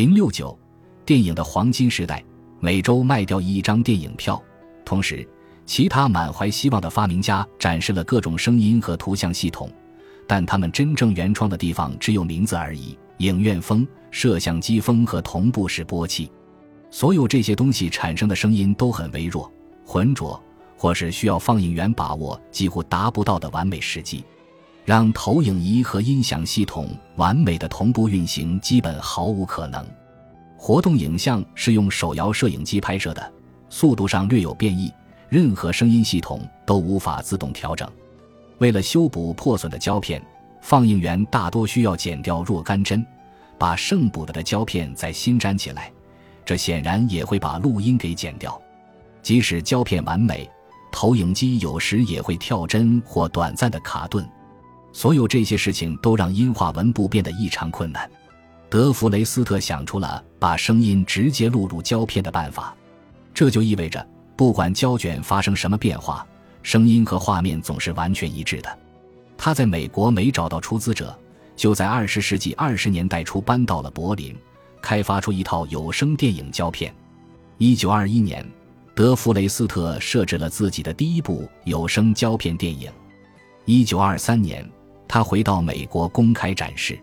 零六九，电影的黄金时代，每周卖掉一张电影票。同时，其他满怀希望的发明家展示了各种声音和图像系统，但他们真正原创的地方只有名字而已：影院风、摄像机风和同步式播器。所有这些东西产生的声音都很微弱、浑浊，或是需要放映员把握几乎达不到的完美时机。让投影仪和音响系统完美的同步运行，基本毫无可能。活动影像是用手摇摄影机拍摄的，速度上略有变异，任何声音系统都无法自动调整。为了修补破损的胶片，放映员大多需要剪掉若干帧，把剩补的的胶片再新粘起来。这显然也会把录音给剪掉。即使胶片完美，投影机有时也会跳帧或短暂的卡顿。所有这些事情都让音画文部变得异常困难。德弗雷斯特想出了把声音直接录入胶片的办法，这就意味着不管胶卷发生什么变化，声音和画面总是完全一致的。他在美国没找到出资者，就在二十世纪二十年代初搬到了柏林，开发出一套有声电影胶片。一九二一年，德弗雷斯特设置了自己的第一部有声胶片电影。一九二三年。他回到美国公开展示，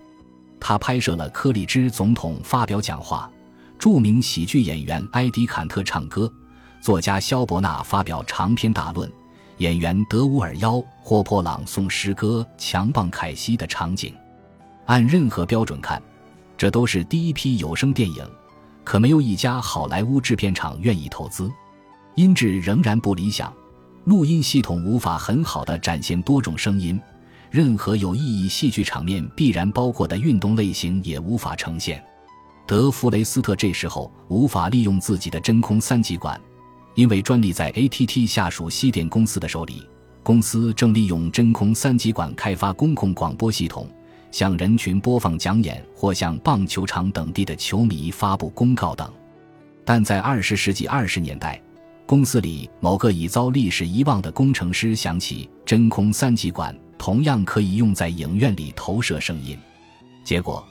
他拍摄了柯立芝总统发表讲话，著名喜剧演员埃迪坎特唱歌，作家肖伯纳发表长篇大论，演员德乌尔妖活泼朗诵诗歌，强棒凯西的场景。按任何标准看，这都是第一批有声电影，可没有一家好莱坞制片厂愿意投资，音质仍然不理想，录音系统无法很好的展现多种声音。任何有意义戏剧场面必然包括的运动类型也无法呈现。德弗雷斯特这时候无法利用自己的真空三极管，因为专利在 ATT 下属西点公司的手里。公司正利用真空三极管开发公共广播系统，向人群播放讲演或向棒球场等地的球迷发布公告等。但在二十世纪二十年代，公司里某个已遭历史遗忘的工程师想起真空三极管。同样可以用在影院里投射声音。结果，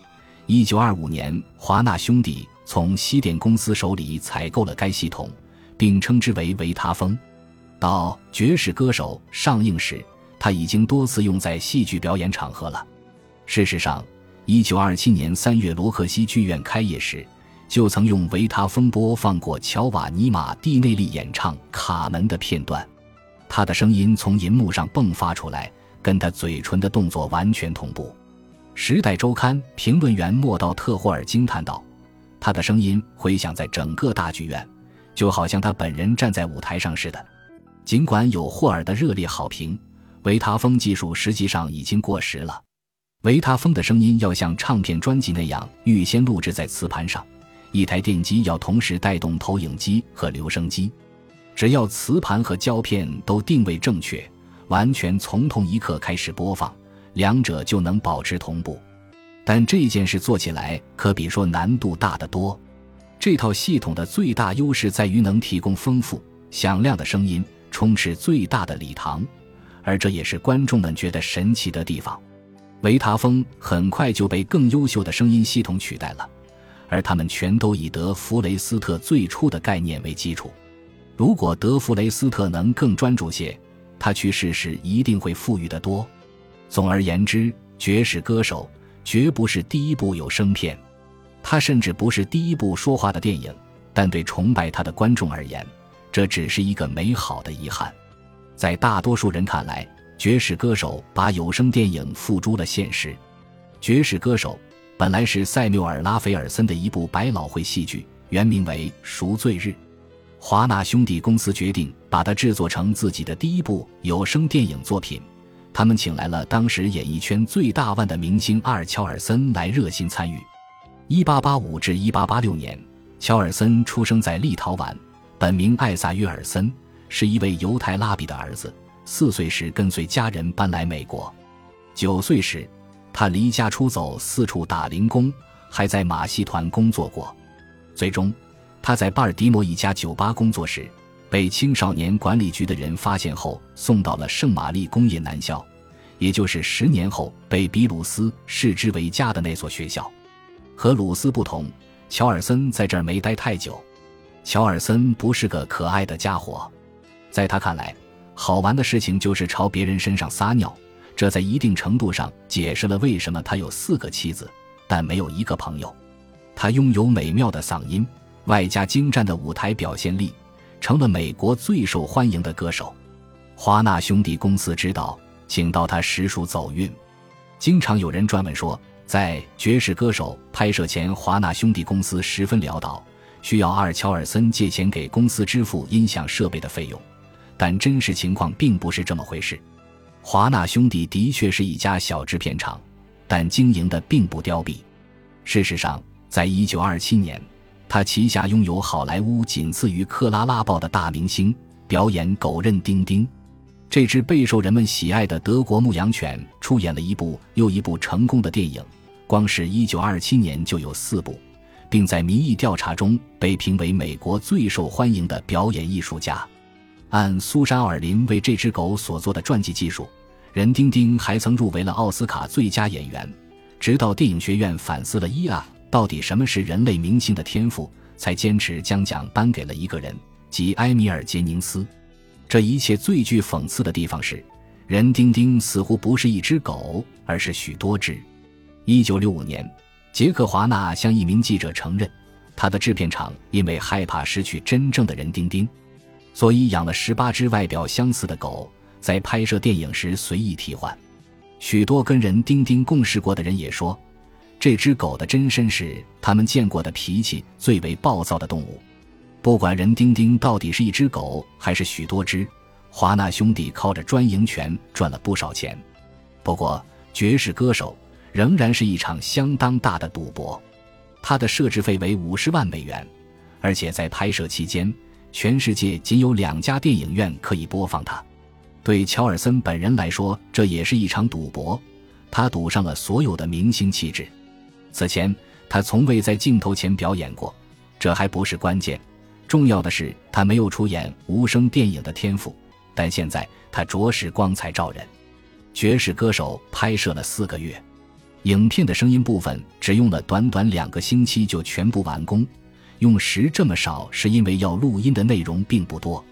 一九二五年，华纳兄弟从西点公司手里采购了该系统，并称之为维他风。到《爵士歌手》上映时，他已经多次用在戏剧表演场合了。事实上，一九二七年三月罗克西剧院开业时，就曾用维他风播放过乔瓦尼·马蒂内利演唱《卡门》的片段，他的声音从银幕上迸发出来。跟他嘴唇的动作完全同步，《时代周刊》评论员莫道特霍尔惊叹道：“他的声音回响在整个大剧院，就好像他本人站在舞台上似的。”尽管有霍尔的热烈好评，维他风技术实际上已经过时了。维他风的声音要像唱片专辑那样预先录制在磁盘上，一台电机要同时带动投影机和留声机，只要磁盘和胶片都定位正确。完全从同一刻开始播放，两者就能保持同步。但这件事做起来可比说难度大得多。这套系统的最大优势在于能提供丰富响亮的声音，充斥最大的礼堂，而这也是观众们觉得神奇的地方。维塔风很快就被更优秀的声音系统取代了，而他们全都以德弗雷斯特最初的概念为基础。如果德弗雷斯特能更专注些。他去世时一定会富裕得多。总而言之，《爵士歌手》绝不是第一部有声片，它甚至不是第一部说话的电影。但对崇拜他的观众而言，这只是一个美好的遗憾。在大多数人看来，《爵士歌手》把有声电影付诸了现实。《爵士歌手》本来是塞缪尔·拉斐尔森的一部百老汇戏剧，原名为《赎罪日》。华纳兄弟公司决定把它制作成自己的第一部有声电影作品。他们请来了当时演艺圈最大腕的明星阿尔·乔尔森来热心参与。1885至1886年，乔尔森出生在立陶宛，本名艾萨约尔森，是一位犹太拉比的儿子。四岁时跟随家人搬来美国。九岁时，他离家出走，四处打零工，还在马戏团工作过。最终。他在巴尔的摩一家酒吧工作时，被青少年管理局的人发现后，送到了圣玛丽工业男校，也就是十年后被比鲁斯视之为家的那所学校。和鲁斯不同，乔尔森在这儿没待太久。乔尔森不是个可爱的家伙，在他看来，好玩的事情就是朝别人身上撒尿。这在一定程度上解释了为什么他有四个妻子，但没有一个朋友。他拥有美妙的嗓音，外加精湛的舞台表现力，成了美国最受欢迎的歌手。华纳兄弟公司知道，请到他实属走运。经常有人专门说，在《爵士歌手》拍摄前，华纳兄弟公司十分潦倒，需要阿尔乔尔森借钱给公司支付音响设备的费用。但真实情况并不是这么回事。华纳兄弟的确是一家小制片厂，但经营的并不凋敝。事实上，在一九二七年，他旗下拥有好莱坞仅次于克拉拉报的大明星，表演狗任丁丁。这只备受人们喜爱的德国牧羊犬出演了一部又一部成功的电影，光是一九二七年就有四部，并在民意调查中被评为美国最受欢迎的表演艺术家。按苏珊·奥尔林为这只狗所做的传记技术，任丁丁还曾入围了奥斯卡最佳演员。直到电影学院反思了伊啊，到底什么是人类明星的天赋，才坚持将奖颁给了一个人，即埃米尔·杰宁斯。这一切最具讽刺的地方是，任丁丁似乎不是一只狗，而是许多只。一九六五年，杰克·华纳向一名记者承认，他的制片厂因为害怕失去真正的任丁丁。所以养了十八只外表相似的狗，在拍摄电影时随意替换。许多跟人丁丁共事过的人也说，这只狗的真身是他们见过的脾气最为暴躁的动物。不管人丁丁到底是一只狗还是许多只，华纳兄弟靠着专营权赚了不少钱。不过，爵士歌手仍然是一场相当大的赌博。它的设置费为五十万美元，而且在拍摄期间。全世界仅有两家电影院可以播放它。对乔尔森本人来说，这也是一场赌博。他赌上了所有的明星气质。此前，他从未在镜头前表演过，这还不是关键。重要的是，他没有出演无声电影的天赋。但现在，他着实光彩照人。《爵士歌手》拍摄了四个月，影片的声音部分只用了短短两个星期就全部完工。用时这么少，是因为要录音的内容并不多。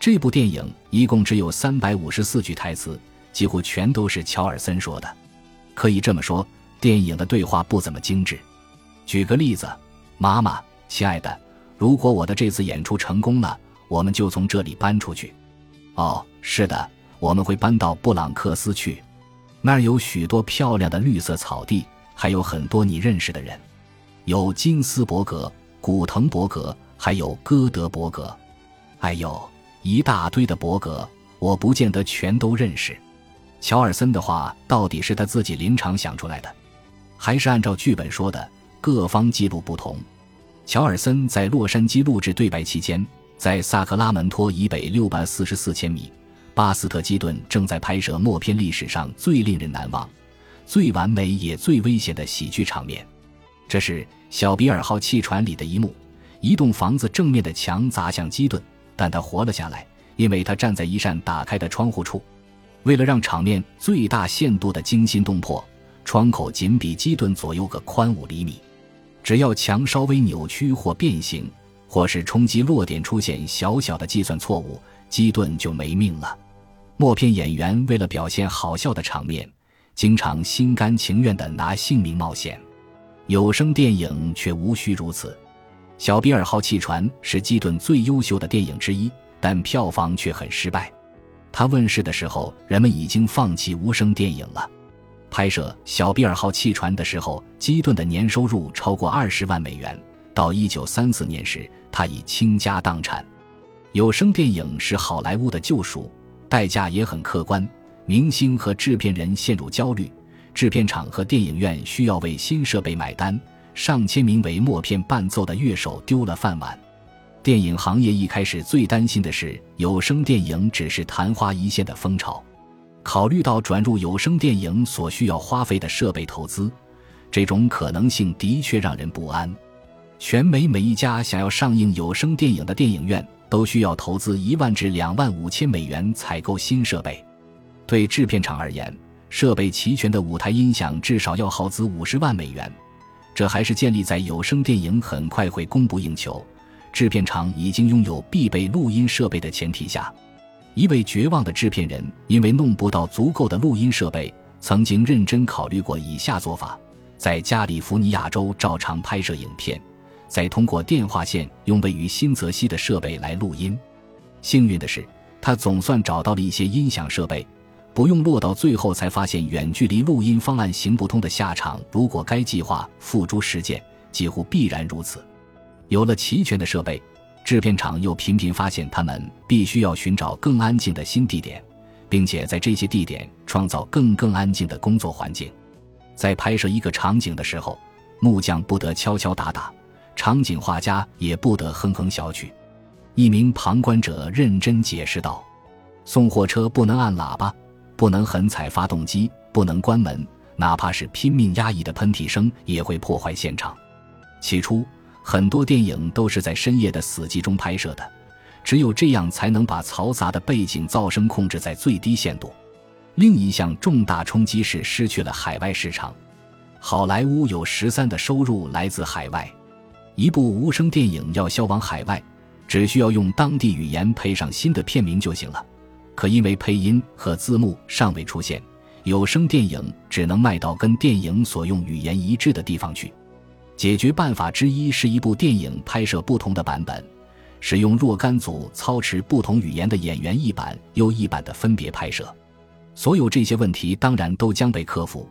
这部电影一共只有三百五十四句台词，几乎全都是乔尔森说的。可以这么说，电影的对话不怎么精致。举个例子，妈妈，亲爱的，如果我的这次演出成功了，我们就从这里搬出去。哦，是的，我们会搬到布朗克斯去，那儿有许多漂亮的绿色草地，还有很多你认识的人，有金斯伯格。古腾伯格，还有戈德伯格，哎呦，一大堆的伯格，我不见得全都认识。乔尔森的话到底是他自己临场想出来的，还是按照剧本说的？各方记录不同。乔尔森在洛杉矶录制对白期间，在萨克拉门托以北六百四十四千米，巴斯特基顿正在拍摄默片历史上最令人难忘、最完美也最危险的喜剧场面。这是小比尔号汽船里的一幕：一栋房子正面的墙砸向基顿，但他活了下来，因为他站在一扇打开的窗户处。为了让场面最大限度的惊心动魄，窗口仅比基顿左右个宽五厘米。只要墙稍微扭曲或变形，或是冲击落点出现小小的计算错误，基顿就没命了。默片演员为了表现好笑的场面，经常心甘情愿地拿性命冒险。有声电影却无需如此，《小比尔号气船》是基顿最优秀的电影之一，但票房却很失败。它问世的时候，人们已经放弃无声电影了。拍摄《小比尔号汽船》的时候，基顿的年收入超过二十万美元。到一九三四年时，他已倾家荡产。有声电影是好莱坞的救赎，代价也很客观，明星和制片人陷入焦虑。制片厂和电影院需要为新设备买单，上千名为默片伴奏的乐手丢了饭碗。电影行业一开始最担心的是有声电影只是昙花一现的风潮。考虑到转入有声电影所需要花费的设备投资，这种可能性的确让人不安。全美每一家想要上映有声电影的电影院都需要投资一万至两万五千美元采购新设备。对制片厂而言，设备齐全的舞台音响至少要耗资五十万美元，这还是建立在有声电影很快会供不应求、制片厂已经拥有必备录音设备的前提下。一位绝望的制片人因为弄不到足够的录音设备，曾经认真考虑过以下做法：在加利福尼亚州照常拍摄影片，再通过电话线用位于新泽西的设备来录音。幸运的是，他总算找到了一些音响设备，不用落到最后才发现远距离录音方案行不通的下场。如果该计划付诸实践，几乎必然如此。有了齐全的设备，制片厂又频频发现他们必须要寻找更安静的新地点，并且在这些地点创造更更安静的工作环境。在拍摄一个场景的时候，木匠不得敲敲打打，场景画家也不得哼哼小曲。一名旁观者认真解释道：“送货车不能按喇叭，不能狠踩发动机，不能关门，哪怕是拼命压抑的喷嚏声也会破坏现场。起初，很多电影都是在深夜的死寂中拍摄的，只有这样才能把嘈杂的背景噪声控制在最低限度。另一项重大冲击是失去了海外市场，好莱坞有十三的收入来自海外，一部无声电影要销往海外。”只需要用当地语言配上新的片名就行了，可因为配音和字幕尚未出现，有声电影只能卖到跟电影所用语言一致的地方去。解决办法之一是一部电影拍摄不同的版本，使用若干组操持不同语言的演员一版又一版的分别拍摄。所有这些问题当然都将被克服，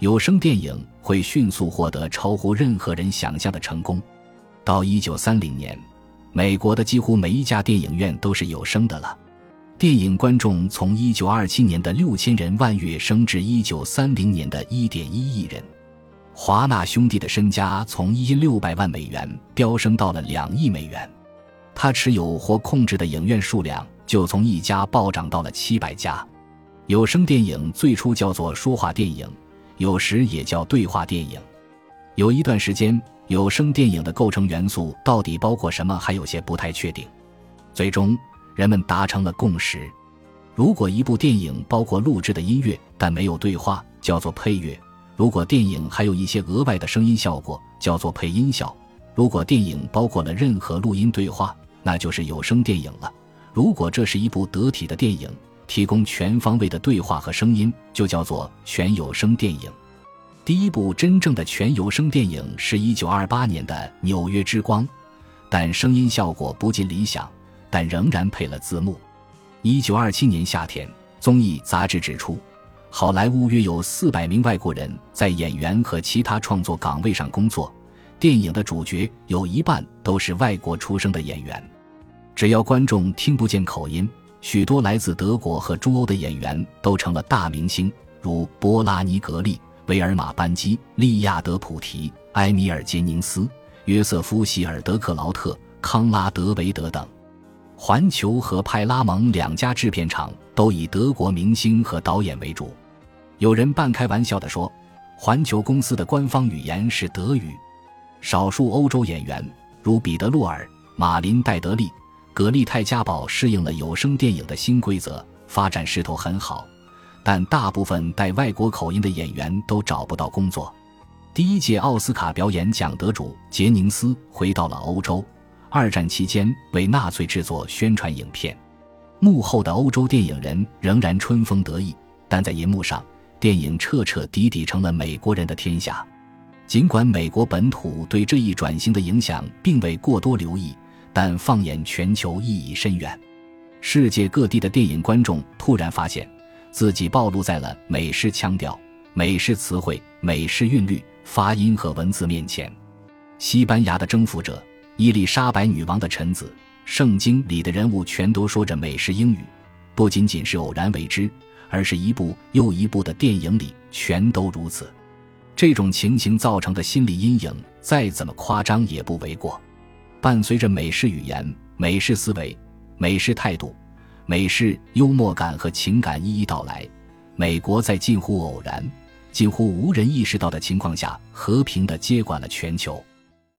有声电影会迅速获得超乎任何人想象的成功。到一九三零年。美国的几乎每一家电影院都是有声的了，电影观众从1927年的六千人万月升至1930年的一点一亿人，华纳兄弟的身家从一六百万美元飙升到了两亿美元，他持有或控制的影院数量就从一家暴涨到了七百家。有声电影最初叫做说话电影，有时也叫对话电影，有一段时间。有声电影的构成元素到底包括什么，还有些不太确定。最终，人们达成了共识：如果一部电影包括录制的音乐，但没有对话，叫做配乐；如果电影还有一些额外的声音效果，叫做配音效；如果电影包括了任何录音对话，那就是有声电影了。如果这是一部得体的电影，提供全方位的对话和声音，就叫做全有声电影。第一部真正的全有声电影是一九二八年的《纽约之光》，但声音效果不尽理想，但仍然配了字幕。一九二七年夏天，综艺杂志指出，好莱坞约有四百名外国人在演员和其他创作岗位上工作，电影的主角有一半都是外国出生的演员。只要观众听不见口音，许多来自德国和中欧的演员都成了大明星，如波拉尼格利。维尔玛·班基、利亚德·普提、埃米尔·杰宁斯、约瑟夫·希尔德克劳特、康拉德·维德等，环球和派拉蒙两家制片厂都以德国明星和导演为主。有人半开玩笑地说，环球公司的官方语言是德语。少数欧洲演员，如彼得·洛尔、马林·戴德利、格利泰加堡，适应了有声电影的新规则，发展势头很好。但大部分带外国口音的演员都找不到工作。第一届奥斯卡表演奖得主杰宁斯回到了欧洲，二战期间为纳粹制作宣传影片。幕后的欧洲电影人仍然春风得意，但在银幕上，电影彻彻底底成了美国人的天下。尽管美国本土对这一转型的影响并未过多留意，但放眼全球意义深远。世界各地的电影观众突然发现。自己暴露在了美式腔调、美式词汇、美式韵律、发音和文字面前。西班牙的征服者、伊丽莎白女王的臣子、圣经里的人物全都说着美式英语，不仅仅是偶然为之，而是一部又一部的电影里全都如此。这种情形造成的心理阴影，再怎么夸张也不为过。伴随着美式语言、美式思维、美式态度。美式幽默感和情感一一到来，美国在近乎偶然、近乎无人意识到的情况下，和平地接管了全球。